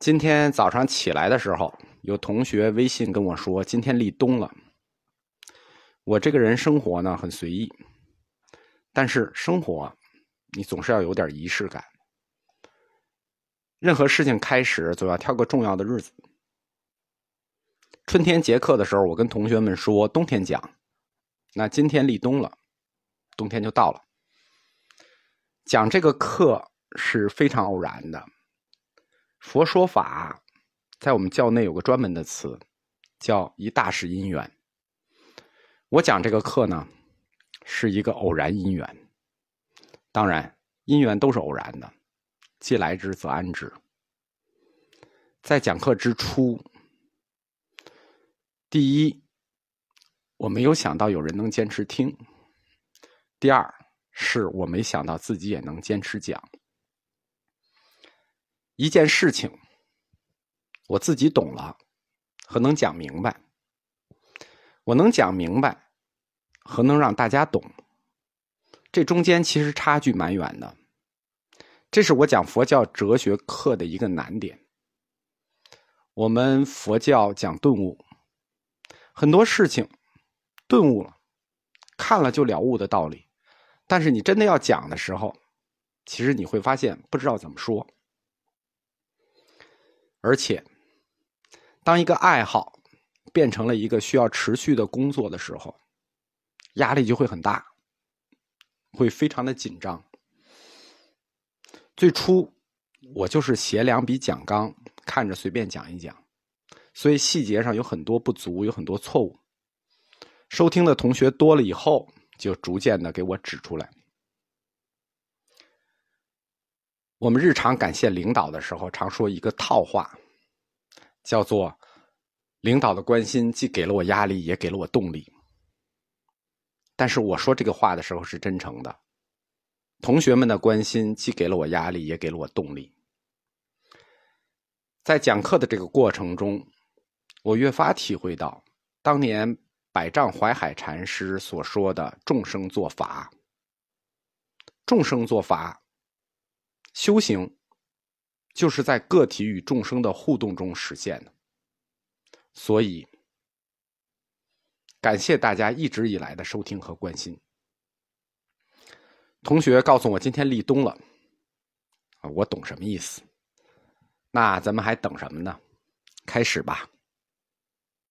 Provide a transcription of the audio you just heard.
今天早上起来的时候，有同学微信跟我说：“今天立冬了。”我这个人生活呢很随意，但是生活你总是要有点仪式感。任何事情开始总要挑个重要的日子。春天结课的时候，我跟同学们说冬天讲，那今天立冬了，冬天就到了。讲这个课是非常偶然的。佛说法，在我们教内有个专门的词，叫一大事因缘。我讲这个课呢，是一个偶然因缘。当然，因缘都是偶然的，既来之则安之。在讲课之初，第一，我没有想到有人能坚持听；第二，是我没想到自己也能坚持讲。一件事情，我自己懂了和能讲明白，我能讲明白和能让大家懂，这中间其实差距蛮远的。这是我讲佛教哲学课的一个难点。我们佛教讲顿悟，很多事情顿悟了，看了就了悟的道理，但是你真的要讲的时候，其实你会发现不知道怎么说。而且，当一个爱好变成了一个需要持续的工作的时候，压力就会很大，会非常的紧张。最初我就是写两笔讲纲，看着随便讲一讲，所以细节上有很多不足，有很多错误。收听的同学多了以后，就逐渐的给我指出来。我们日常感谢领导的时候，常说一个套话，叫做“领导的关心既给了我压力，也给了我动力。”但是我说这个话的时候是真诚的。同学们的关心既给了我压力，也给了我动力。在讲课的这个过程中，我越发体会到当年百丈怀海禅师所说的“众生做法”，众生做法。修行就是在个体与众生的互动中实现的，所以感谢大家一直以来的收听和关心。同学告诉我今天立冬了，啊，我懂什么意思？那咱们还等什么呢？开始吧。